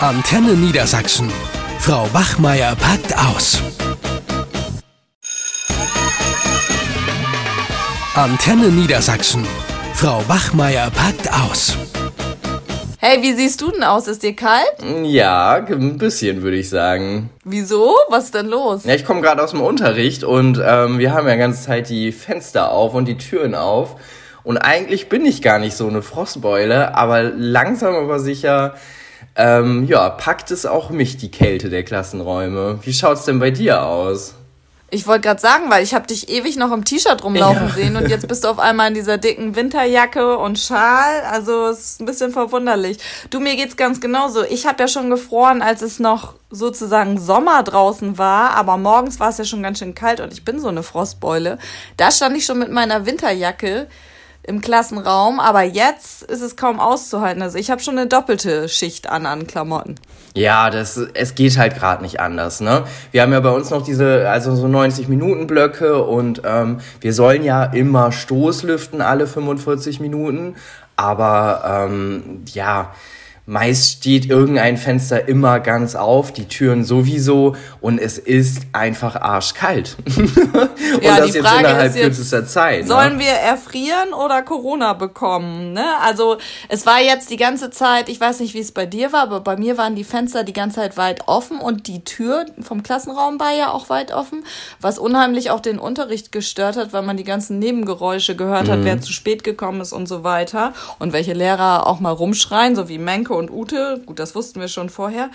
Antenne Niedersachsen. Frau Wachmeier packt aus. Antenne Niedersachsen. Frau Wachmeier packt aus. Hey, wie siehst du denn aus? Ist dir kalt? Ja, ein bisschen würde ich sagen. Wieso? Was ist denn los? Ja, ich komme gerade aus dem Unterricht und ähm, wir haben ja die ganze Zeit die Fenster auf und die Türen auf. Und eigentlich bin ich gar nicht so eine Frostbeule, aber langsam aber sicher, ähm, ja, packt es auch mich die Kälte der Klassenräume. Wie schaut's denn bei dir aus? Ich wollte gerade sagen, weil ich habe dich ewig noch im T-Shirt rumlaufen ja. sehen und jetzt bist du auf einmal in dieser dicken Winterjacke und Schal. Also es ist ein bisschen verwunderlich. Du, mir geht's ganz genauso. Ich habe ja schon gefroren, als es noch sozusagen Sommer draußen war, aber morgens war es ja schon ganz schön kalt und ich bin so eine Frostbeule. Da stand ich schon mit meiner Winterjacke im Klassenraum, aber jetzt ist es kaum auszuhalten. Also ich habe schon eine doppelte Schicht an an Klamotten. Ja, das es geht halt gerade nicht anders, ne? Wir haben ja bei uns noch diese also so 90 Minuten Blöcke und ähm, wir sollen ja immer Stoßlüften alle 45 Minuten, aber ähm, ja, Meist steht irgendein Fenster immer ganz auf, die Türen sowieso und es ist einfach arschkalt. und ja, das jetzt innerhalb jetzt, kürzester Zeit. Ne? Sollen ne? wir erfrieren oder Corona bekommen? Ne? Also es war jetzt die ganze Zeit, ich weiß nicht, wie es bei dir war, aber bei mir waren die Fenster die ganze Zeit weit offen und die Tür vom Klassenraum war ja auch weit offen, was unheimlich auch den Unterricht gestört hat, weil man die ganzen Nebengeräusche gehört hat, mhm. wer zu spät gekommen ist und so weiter und welche Lehrer auch mal rumschreien, so wie Menke und Ute. Gut, das wussten wir schon vorher.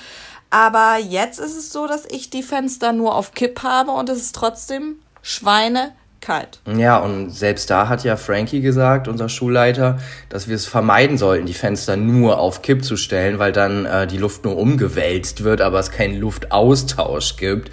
Aber jetzt ist es so, dass ich die Fenster nur auf Kipp habe und es ist trotzdem schweinekalt. Ja, und selbst da hat ja Frankie gesagt, unser Schulleiter, dass wir es vermeiden sollten, die Fenster nur auf Kipp zu stellen, weil dann äh, die Luft nur umgewälzt wird, aber es keinen Luftaustausch gibt.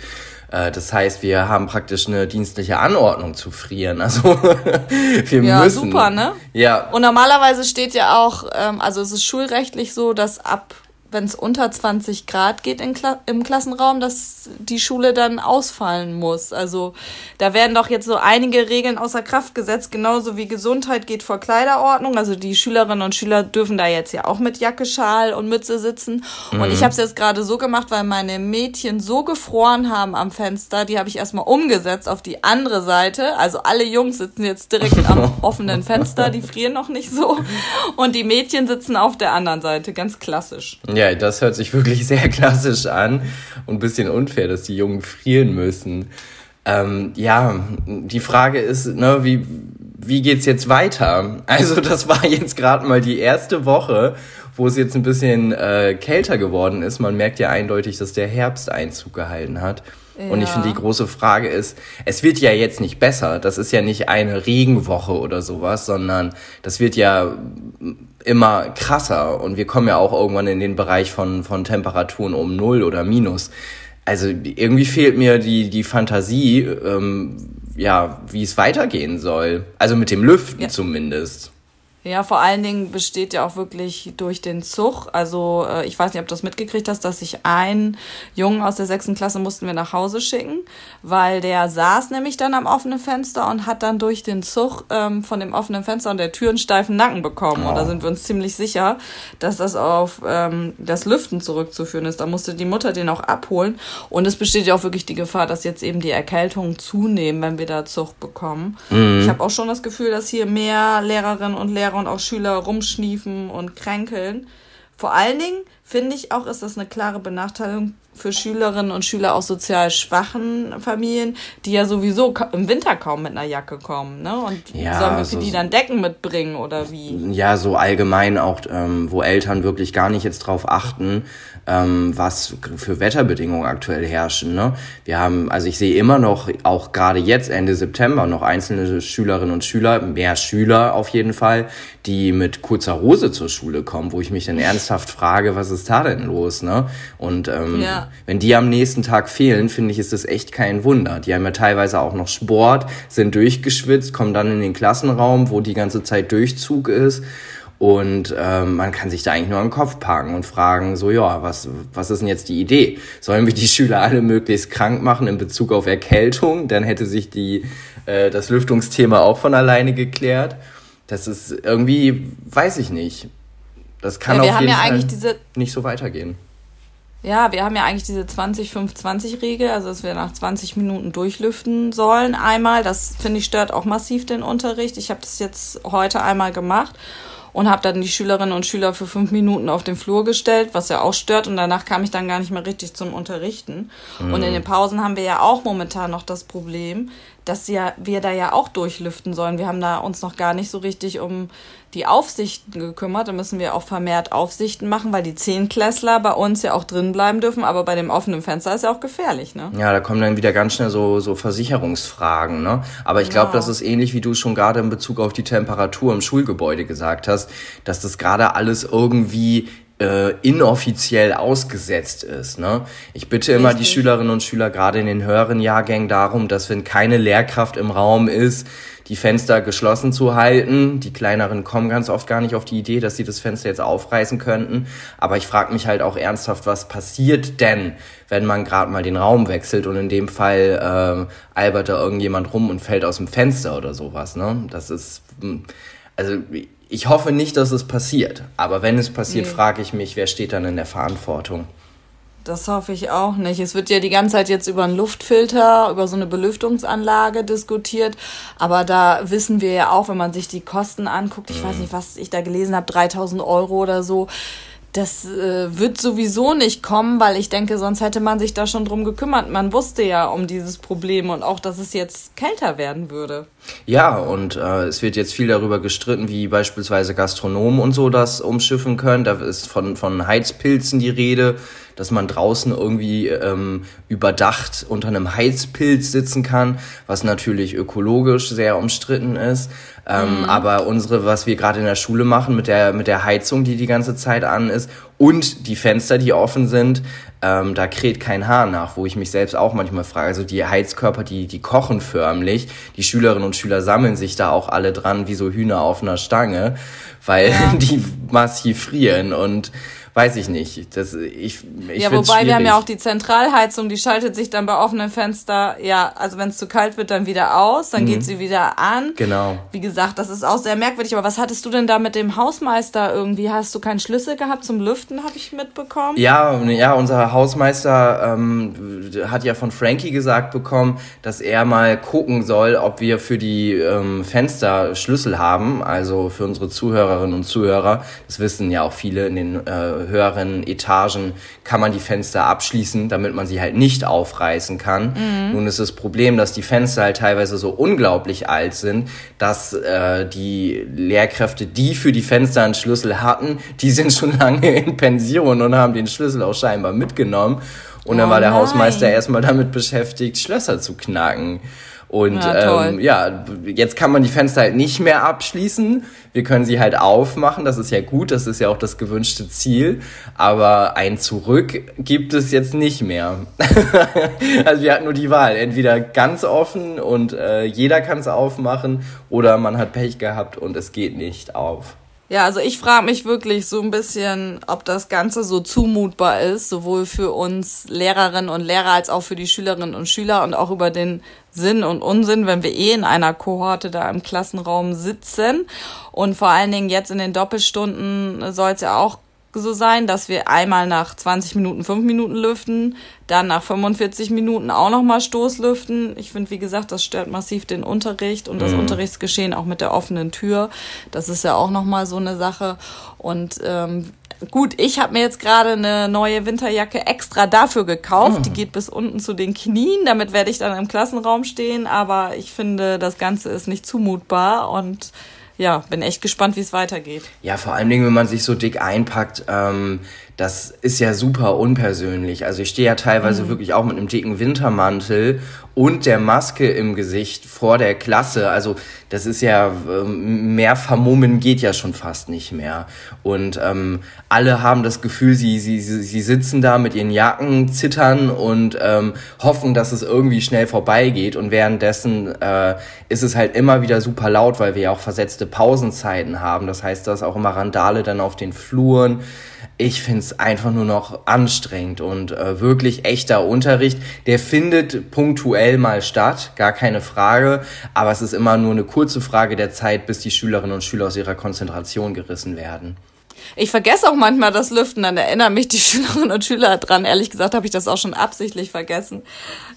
Äh, das heißt, wir haben praktisch eine dienstliche Anordnung zu frieren. Also wir ja, müssen. Ja, super, ne? Ja. Und normalerweise steht ja auch, ähm, also es ist schulrechtlich so, dass ab wenn es unter 20 Grad geht Kla im Klassenraum, dass die Schule dann ausfallen muss. Also da werden doch jetzt so einige Regeln außer Kraft gesetzt, genauso wie Gesundheit geht vor Kleiderordnung. Also die Schülerinnen und Schüler dürfen da jetzt ja auch mit Jacke, Schal und Mütze sitzen. Mhm. Und ich habe es jetzt gerade so gemacht, weil meine Mädchen so gefroren haben am Fenster, die habe ich erstmal umgesetzt auf die andere Seite. Also alle Jungs sitzen jetzt direkt am offenen Fenster, die frieren noch nicht so. Und die Mädchen sitzen auf der anderen Seite, ganz klassisch. Ja, das hört sich wirklich sehr klassisch an und ein bisschen unfair, dass die Jungen frieren müssen. Ähm, ja, die Frage ist, ne, wie, wie geht's jetzt weiter? Also das war jetzt gerade mal die erste Woche, wo es jetzt ein bisschen äh, kälter geworden ist. Man merkt ja eindeutig, dass der Herbst Einzug gehalten hat. Ja. Und ich finde, die große Frage ist, es wird ja jetzt nicht besser. Das ist ja nicht eine Regenwoche oder sowas, sondern das wird ja immer krasser und wir kommen ja auch irgendwann in den Bereich von, von Temperaturen um Null oder Minus. Also irgendwie fehlt mir die, die Fantasie, ähm, ja, wie es weitergehen soll. Also mit dem Lüften ja. zumindest. Ja, vor allen Dingen besteht ja auch wirklich durch den Zug. Also äh, ich weiß nicht, ob du das mitgekriegt hast, dass sich ein Jungen aus der sechsten Klasse mussten wir nach Hause schicken, weil der saß nämlich dann am offenen Fenster und hat dann durch den Zug ähm, von dem offenen Fenster und der Tür einen steifen Nacken bekommen. Oh. Und da sind wir uns ziemlich sicher, dass das auf ähm, das Lüften zurückzuführen ist. Da musste die Mutter den auch abholen. Und es besteht ja auch wirklich die Gefahr, dass jetzt eben die Erkältungen zunehmen, wenn wir da Zug bekommen. Mhm. Ich habe auch schon das Gefühl, dass hier mehr Lehrerinnen und Lehrer und auch Schüler rumschniefen und kränkeln. Vor allen Dingen finde ich auch, ist das eine klare Benachteiligung für Schülerinnen und Schüler aus sozial schwachen Familien, die ja sowieso im Winter kaum mit einer Jacke kommen. Ne? Und ja, sollen wir für die dann Decken mitbringen oder wie? Ja, so allgemein auch, ähm, wo Eltern wirklich gar nicht jetzt drauf achten, ähm, was für Wetterbedingungen aktuell herrschen. Ne? Wir haben, also ich sehe immer noch, auch gerade jetzt Ende September, noch einzelne Schülerinnen und Schüler, mehr Schüler auf jeden Fall, die mit kurzer Hose zur Schule kommen, wo ich mich dann ernsthaft frage, was ist da denn los? Ne? Und ähm, ja. wenn die am nächsten Tag fehlen, finde ich, ist das echt kein Wunder. Die haben ja teilweise auch noch Sport, sind durchgeschwitzt, kommen dann in den Klassenraum, wo die ganze Zeit Durchzug ist und ähm, man kann sich da eigentlich nur an den Kopf packen und fragen, so ja, was, was ist denn jetzt die Idee? Sollen wir die Schüler alle möglichst krank machen in Bezug auf Erkältung? Dann hätte sich die, äh, das Lüftungsthema auch von alleine geklärt. Das ist irgendwie, weiß ich nicht. Das kann ja, auf jeden ja Fall nicht so weitergehen. Ja, wir haben ja eigentlich diese 20-5-20-Regel, also dass wir nach 20 Minuten durchlüften sollen einmal. Das finde ich stört auch massiv den Unterricht. Ich habe das jetzt heute einmal gemacht und habe dann die Schülerinnen und Schüler für fünf Minuten auf den Flur gestellt, was ja auch stört. Und danach kam ich dann gar nicht mehr richtig zum Unterrichten. Mhm. Und in den Pausen haben wir ja auch momentan noch das Problem, dass ja, wir da ja auch durchlüften sollen. Wir haben da uns noch gar nicht so richtig um die Aufsichten gekümmert. Da müssen wir auch vermehrt Aufsichten machen, weil die Zehnklässler bei uns ja auch drin bleiben dürfen. Aber bei dem offenen Fenster ist ja auch gefährlich, ne? Ja, da kommen dann wieder ganz schnell so, so Versicherungsfragen, ne? Aber ich glaube, genau. das ist ähnlich, wie du schon gerade in Bezug auf die Temperatur im Schulgebäude gesagt hast, dass das gerade alles irgendwie äh, inoffiziell ausgesetzt ist. Ne? Ich bitte immer Richtig. die Schülerinnen und Schüler gerade in den höheren Jahrgängen darum, dass wenn keine Lehrkraft im Raum ist, die Fenster geschlossen zu halten. Die kleineren kommen ganz oft gar nicht auf die Idee, dass sie das Fenster jetzt aufreißen könnten. Aber ich frage mich halt auch ernsthaft, was passiert denn, wenn man gerade mal den Raum wechselt und in dem Fall äh, albert da irgendjemand rum und fällt aus dem Fenster oder sowas. Ne? Das ist hm, also ich hoffe nicht, dass es passiert. Aber wenn es passiert, nee. frage ich mich, wer steht dann in der Verantwortung? Das hoffe ich auch nicht. Es wird ja die ganze Zeit jetzt über einen Luftfilter, über so eine Belüftungsanlage diskutiert. Aber da wissen wir ja auch, wenn man sich die Kosten anguckt, ich mhm. weiß nicht, was ich da gelesen habe, 3000 Euro oder so das äh, wird sowieso nicht kommen, weil ich denke, sonst hätte man sich da schon drum gekümmert. Man wusste ja um dieses Problem und auch, dass es jetzt kälter werden würde. Ja, und äh, es wird jetzt viel darüber gestritten, wie beispielsweise Gastronomen und so das umschiffen können. Da ist von, von Heizpilzen die Rede dass man draußen irgendwie ähm, überdacht unter einem Heizpilz sitzen kann, was natürlich ökologisch sehr umstritten ist. Ähm, mhm. Aber unsere, was wir gerade in der Schule machen mit der, mit der Heizung, die die ganze Zeit an ist und die Fenster, die offen sind, ähm, da kräht kein Haar nach, wo ich mich selbst auch manchmal frage. Also die Heizkörper, die, die kochen förmlich. Die Schülerinnen und Schüler sammeln sich da auch alle dran wie so Hühner auf einer Stange, weil ja. die massiv frieren und weiß ich nicht. Das, ich, ich ja, wobei schwierig. wir haben ja auch die Zentralheizung, die schaltet sich dann bei offenen Fenster, ja, also wenn es zu kalt wird, dann wieder aus, dann mhm. geht sie wieder an. Genau. Wie gesagt, das ist auch sehr merkwürdig. Aber was hattest du denn da mit dem Hausmeister irgendwie? Hast du keinen Schlüssel gehabt zum Lüften, habe ich mitbekommen? Ja, ja, unser Hausmeister ähm, hat ja von Frankie gesagt bekommen, dass er mal gucken soll, ob wir für die ähm, Fenster Schlüssel haben. Also für unsere Zuhörerinnen und Zuhörer. Das wissen ja auch viele in den äh, höheren Etagen kann man die Fenster abschließen, damit man sie halt nicht aufreißen kann. Mhm. Nun ist das Problem, dass die Fenster halt teilweise so unglaublich alt sind, dass äh, die Lehrkräfte, die für die Fenster einen Schlüssel hatten, die sind schon lange in Pension und haben den Schlüssel auch scheinbar mitgenommen. Und dann oh war der nein. Hausmeister erstmal damit beschäftigt, Schlösser zu knacken. Und ja, ähm, ja, jetzt kann man die Fenster halt nicht mehr abschließen. Wir können sie halt aufmachen. Das ist ja gut. Das ist ja auch das gewünschte Ziel. Aber ein Zurück gibt es jetzt nicht mehr. also wir hatten nur die Wahl. Entweder ganz offen und äh, jeder kann es aufmachen oder man hat Pech gehabt und es geht nicht auf. Ja, also ich frage mich wirklich so ein bisschen, ob das Ganze so zumutbar ist, sowohl für uns Lehrerinnen und Lehrer als auch für die Schülerinnen und Schüler und auch über den Sinn und Unsinn, wenn wir eh in einer Kohorte da im Klassenraum sitzen. Und vor allen Dingen jetzt in den Doppelstunden soll es ja auch so sein, dass wir einmal nach 20 Minuten 5 Minuten lüften, dann nach 45 Minuten auch nochmal Stoßlüften. Ich finde, wie gesagt, das stört massiv den Unterricht und das mhm. Unterrichtsgeschehen auch mit der offenen Tür. Das ist ja auch nochmal so eine Sache. Und ähm, gut, ich habe mir jetzt gerade eine neue Winterjacke extra dafür gekauft. Mhm. Die geht bis unten zu den Knien. Damit werde ich dann im Klassenraum stehen. Aber ich finde, das Ganze ist nicht zumutbar und ja, bin echt gespannt, wie es weitergeht. Ja, vor allen Dingen, wenn man sich so dick einpackt, ähm, das ist ja super unpersönlich. Also ich stehe ja teilweise mhm. wirklich auch mit einem dicken Wintermantel und der Maske im Gesicht vor der Klasse. Also das ist ja, ähm, mehr vermummen geht ja schon fast nicht mehr. Und ähm, alle haben das Gefühl, sie, sie, sie sitzen da mit ihren Jacken, zittern und ähm, hoffen, dass es irgendwie schnell vorbeigeht. Und währenddessen äh, ist es halt immer wieder super laut, weil wir ja auch versetzte Pausenzeiten haben. Das heißt, da ist auch immer Randale dann auf den Fluren ich find's einfach nur noch anstrengend und äh, wirklich echter Unterricht. Der findet punktuell mal statt, gar keine Frage, aber es ist immer nur eine kurze Frage der Zeit, bis die Schülerinnen und Schüler aus ihrer Konzentration gerissen werden. Ich vergesse auch manchmal das Lüften, dann erinnern mich die Schülerinnen und Schüler dran. Ehrlich gesagt habe ich das auch schon absichtlich vergessen.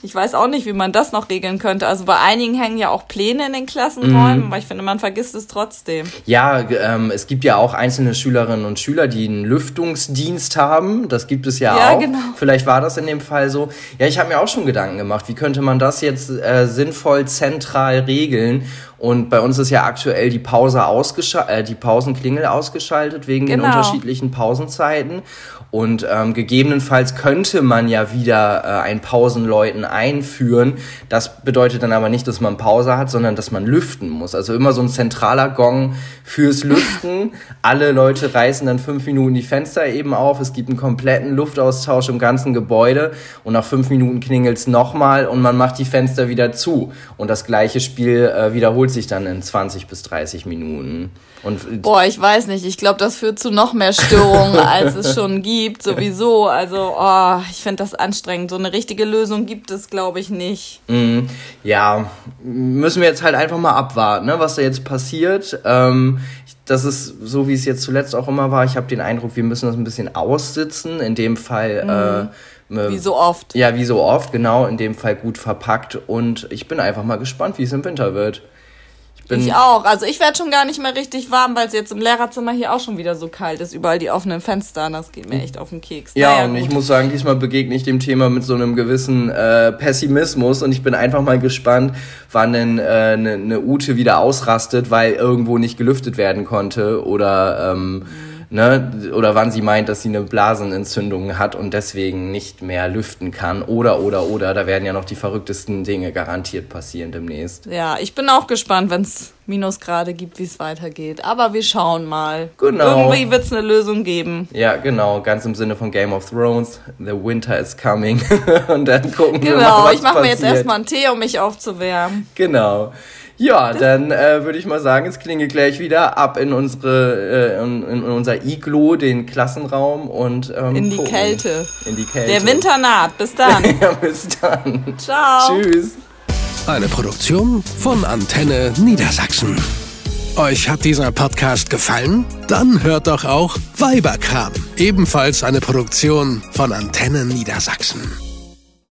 Ich weiß auch nicht, wie man das noch regeln könnte. Also bei einigen hängen ja auch Pläne in den Klassenräumen, mhm. aber ich finde, man vergisst es trotzdem. Ja, ähm, es gibt ja auch einzelne Schülerinnen und Schüler, die einen Lüftungsdienst haben. Das gibt es ja, ja auch. Genau. Vielleicht war das in dem Fall so. Ja, ich habe mir auch schon Gedanken gemacht, wie könnte man das jetzt äh, sinnvoll zentral regeln und bei uns ist ja aktuell die Pause ausgeschaltet, äh, die Pausenklingel ausgeschaltet wegen genau. den unterschiedlichen Pausenzeiten. Und ähm, gegebenenfalls könnte man ja wieder äh, ein Pausenläuten einführen. Das bedeutet dann aber nicht, dass man Pause hat, sondern dass man lüften muss. Also immer so ein zentraler Gong fürs Lüften. Alle Leute reißen dann fünf Minuten die Fenster eben auf. Es gibt einen kompletten Luftaustausch im ganzen Gebäude. Und nach fünf Minuten klingelt's nochmal und man macht die Fenster wieder zu. Und das gleiche Spiel äh, wiederholt sich dann in 20 bis 30 Minuten. Und Boah, ich weiß nicht. Ich glaube, das führt zu noch mehr Störungen, als es schon gibt, sowieso. Also, oh, ich finde das anstrengend. So eine richtige Lösung gibt es, glaube ich, nicht. Mm, ja, müssen wir jetzt halt einfach mal abwarten, ne, was da jetzt passiert. Ähm, das ist so, wie es jetzt zuletzt auch immer war. Ich habe den Eindruck, wir müssen das ein bisschen aussitzen. In dem Fall. Mm. Äh, wie so oft. Ja, wie so oft, genau. In dem Fall gut verpackt. Und ich bin einfach mal gespannt, wie es im Winter wird bin ich auch. Also ich werde schon gar nicht mehr richtig warm, weil es jetzt im Lehrerzimmer hier auch schon wieder so kalt ist. Überall die offenen Fenster. Das geht mir echt auf den Keks. Ja, naja, und gut. ich muss sagen, diesmal begegne ich dem Thema mit so einem gewissen äh, Pessimismus und ich bin einfach mal gespannt, wann denn eine äh, ne, ne Ute wieder ausrastet, weil irgendwo nicht gelüftet werden konnte oder ähm, mhm ne, oder wann sie meint, dass sie eine Blasenentzündung hat und deswegen nicht mehr lüften kann. Oder, oder, oder, da werden ja noch die verrücktesten Dinge garantiert passieren demnächst. Ja, ich bin auch gespannt, wenn es Minusgrade gibt, wie es weitergeht. Aber wir schauen mal. Genau. Irgendwie wird es eine Lösung geben. Ja, genau. Ganz im Sinne von Game of Thrones. The winter is coming. und dann gucken genau, wir mal, Genau, ich mache mir jetzt erstmal einen Tee, um mich aufzuwärmen. Genau. Ja, dann äh, würde ich mal sagen, es klingelt gleich wieder ab in unsere äh, in, in unser Iglo, den Klassenraum und ähm, in die gucken. Kälte. In die Kälte. Der Winter naht. Bis dann. ja, bis dann. Ciao. Tschüss. Eine Produktion von Antenne Niedersachsen. Euch hat dieser Podcast gefallen? Dann hört doch auch Weiberkram, ebenfalls eine Produktion von Antenne Niedersachsen.